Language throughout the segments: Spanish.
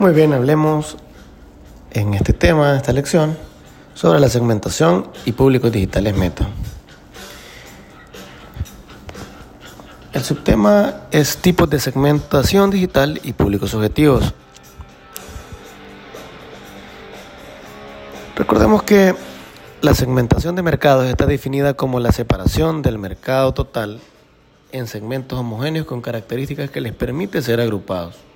Muy bien, hablemos en este tema, en esta lección, sobre la segmentación y públicos digitales meta. El subtema es tipos de segmentación digital y públicos objetivos. Recordemos que la segmentación de mercados está definida como la separación del mercado total en segmentos homogéneos con características que les permite ser agrupados.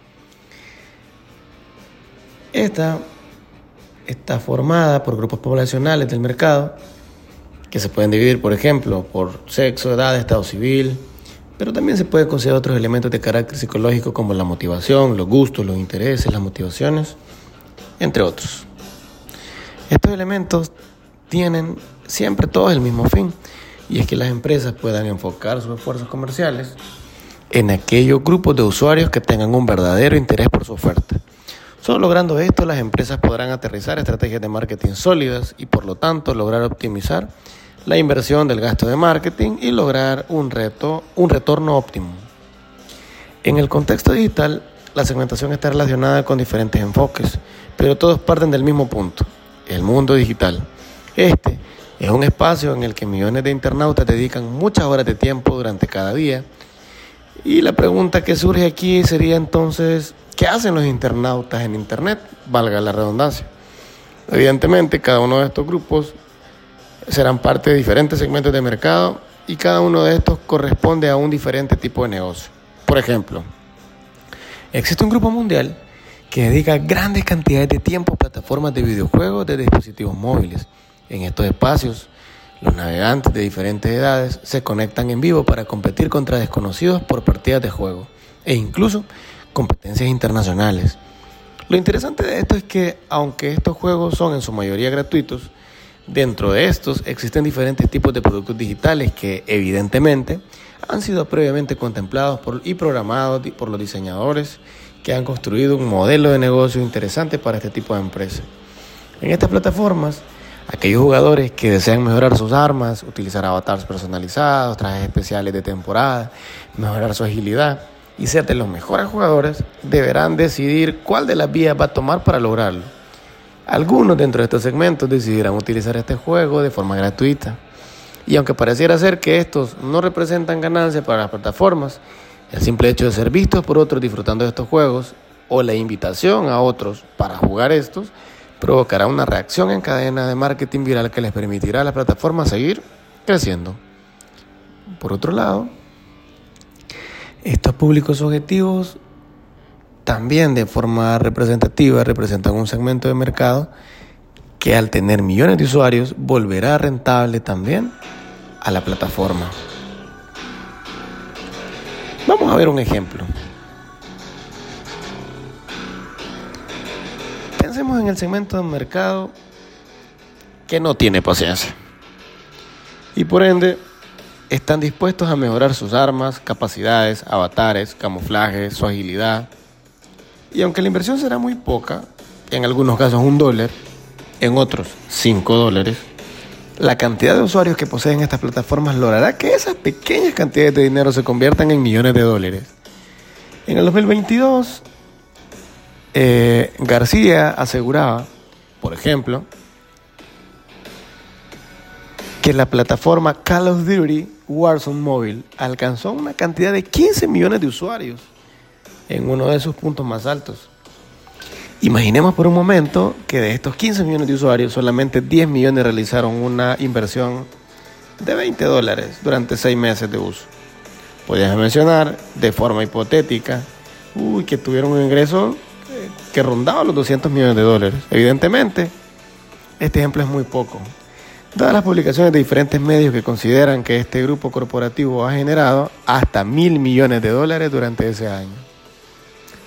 Esta está formada por grupos poblacionales del mercado que se pueden dividir, por ejemplo, por sexo, edad, estado civil, pero también se pueden considerar otros elementos de carácter psicológico como la motivación, los gustos, los intereses, las motivaciones, entre otros. Estos elementos tienen siempre todos el mismo fin, y es que las empresas puedan enfocar sus esfuerzos comerciales en aquellos grupos de usuarios que tengan un verdadero interés por su oferta. Solo logrando esto, las empresas podrán aterrizar estrategias de marketing sólidas y por lo tanto lograr optimizar la inversión del gasto de marketing y lograr un, reto, un retorno óptimo. En el contexto digital, la segmentación está relacionada con diferentes enfoques, pero todos parten del mismo punto, el mundo digital. Este es un espacio en el que millones de internautas dedican muchas horas de tiempo durante cada día. Y la pregunta que surge aquí sería entonces, ¿Qué hacen los internautas en Internet? Valga la redundancia. Evidentemente, cada uno de estos grupos serán parte de diferentes segmentos de mercado y cada uno de estos corresponde a un diferente tipo de negocio. Por ejemplo, existe un grupo mundial que dedica grandes cantidades de tiempo a plataformas de videojuegos de dispositivos móviles. En estos espacios, los navegantes de diferentes edades se conectan en vivo para competir contra desconocidos por partidas de juego e incluso competencias internacionales. Lo interesante de esto es que, aunque estos juegos son en su mayoría gratuitos, dentro de estos existen diferentes tipos de productos digitales que, evidentemente, han sido previamente contemplados y programados por los diseñadores que han construido un modelo de negocio interesante para este tipo de empresas. En estas plataformas, aquellos jugadores que desean mejorar sus armas, utilizar avatars personalizados, trajes especiales de temporada, mejorar su agilidad, y ser de los mejores jugadores, deberán decidir cuál de las vías va a tomar para lograrlo. Algunos dentro de estos segmentos decidirán utilizar este juego de forma gratuita. Y aunque pareciera ser que estos no representan ganancia para las plataformas, el simple hecho de ser vistos por otros disfrutando de estos juegos o la invitación a otros para jugar estos provocará una reacción en cadena de marketing viral que les permitirá a la plataforma seguir creciendo. Por otro lado, estos públicos objetivos también de forma representativa representan un segmento de mercado que al tener millones de usuarios volverá rentable también a la plataforma. Vamos a ver un ejemplo. Pensemos en el segmento de mercado que no tiene paciencia y por ende están dispuestos a mejorar sus armas, capacidades, avatares, camuflajes, su agilidad. Y aunque la inversión será muy poca, en algunos casos un dólar, en otros cinco dólares, la cantidad de usuarios que poseen estas plataformas logrará que esas pequeñas cantidades de dinero se conviertan en millones de dólares. En el 2022, eh, García aseguraba, por ejemplo, que la plataforma Call of Duty Warzone Mobile alcanzó una cantidad de 15 millones de usuarios en uno de sus puntos más altos. Imaginemos por un momento que de estos 15 millones de usuarios solamente 10 millones realizaron una inversión de 20 dólares durante 6 meses de uso. Podrías mencionar de forma hipotética que tuvieron un ingreso que rondaba los 200 millones de dólares. Evidentemente, este ejemplo es muy poco. Dadas las publicaciones de diferentes medios que consideran que este grupo corporativo ha generado hasta mil millones de dólares durante ese año.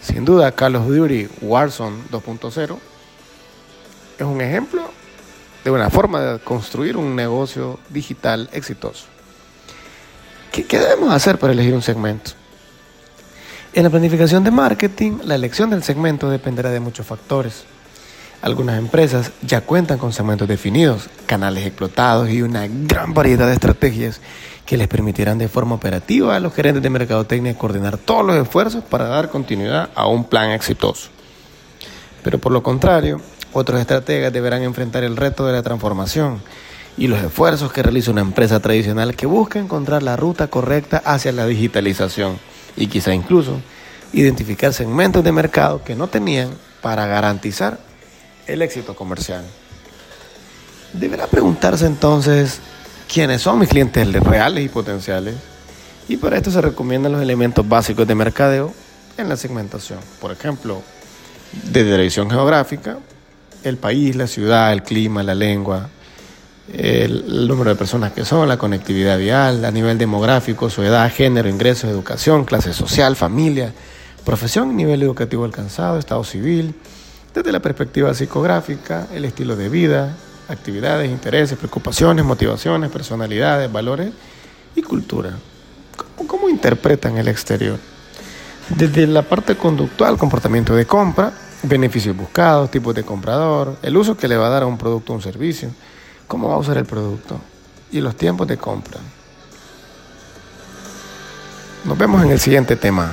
Sin duda, Carlos Duty Warzone 2.0 es un ejemplo de una forma de construir un negocio digital exitoso. ¿Qué, ¿Qué, debemos hacer para elegir un segmento? En la planificación de marketing, la elección del segmento dependerá de muchos factores. Algunas empresas ya cuentan con segmentos definidos, canales explotados y una gran variedad de estrategias que les permitirán de forma operativa a los gerentes de mercadotecnia coordinar todos los esfuerzos para dar continuidad a un plan exitoso. Pero por lo contrario, otros estrategas deberán enfrentar el reto de la transformación y los esfuerzos que realiza una empresa tradicional que busca encontrar la ruta correcta hacia la digitalización y quizá incluso identificar segmentos de mercado que no tenían para garantizar el éxito comercial. Deberá preguntarse entonces quiénes son mis clientes reales y potenciales y para esto se recomiendan los elementos básicos de mercadeo en la segmentación. Por ejemplo, de dirección geográfica, el país, la ciudad, el clima, la lengua, el, número de personas que son, la conectividad vial, a nivel demográfico, su edad, género, ingresos, educación, clase social, familia, profesión, nivel educativo alcanzado, estado civil, desde la perspectiva psicográfica, el estilo de vida, actividades, intereses, preocupaciones, motivaciones, personalidades, valores y cultura. ¿Cómo, interpretan el exterior? Desde la parte conductual, comportamiento de compra, beneficios buscados, tipos de comprador, el uso que le va a dar a un producto o un servicio, cómo va a usar el producto y los tiempos de compra. Nos vemos en el siguiente tema.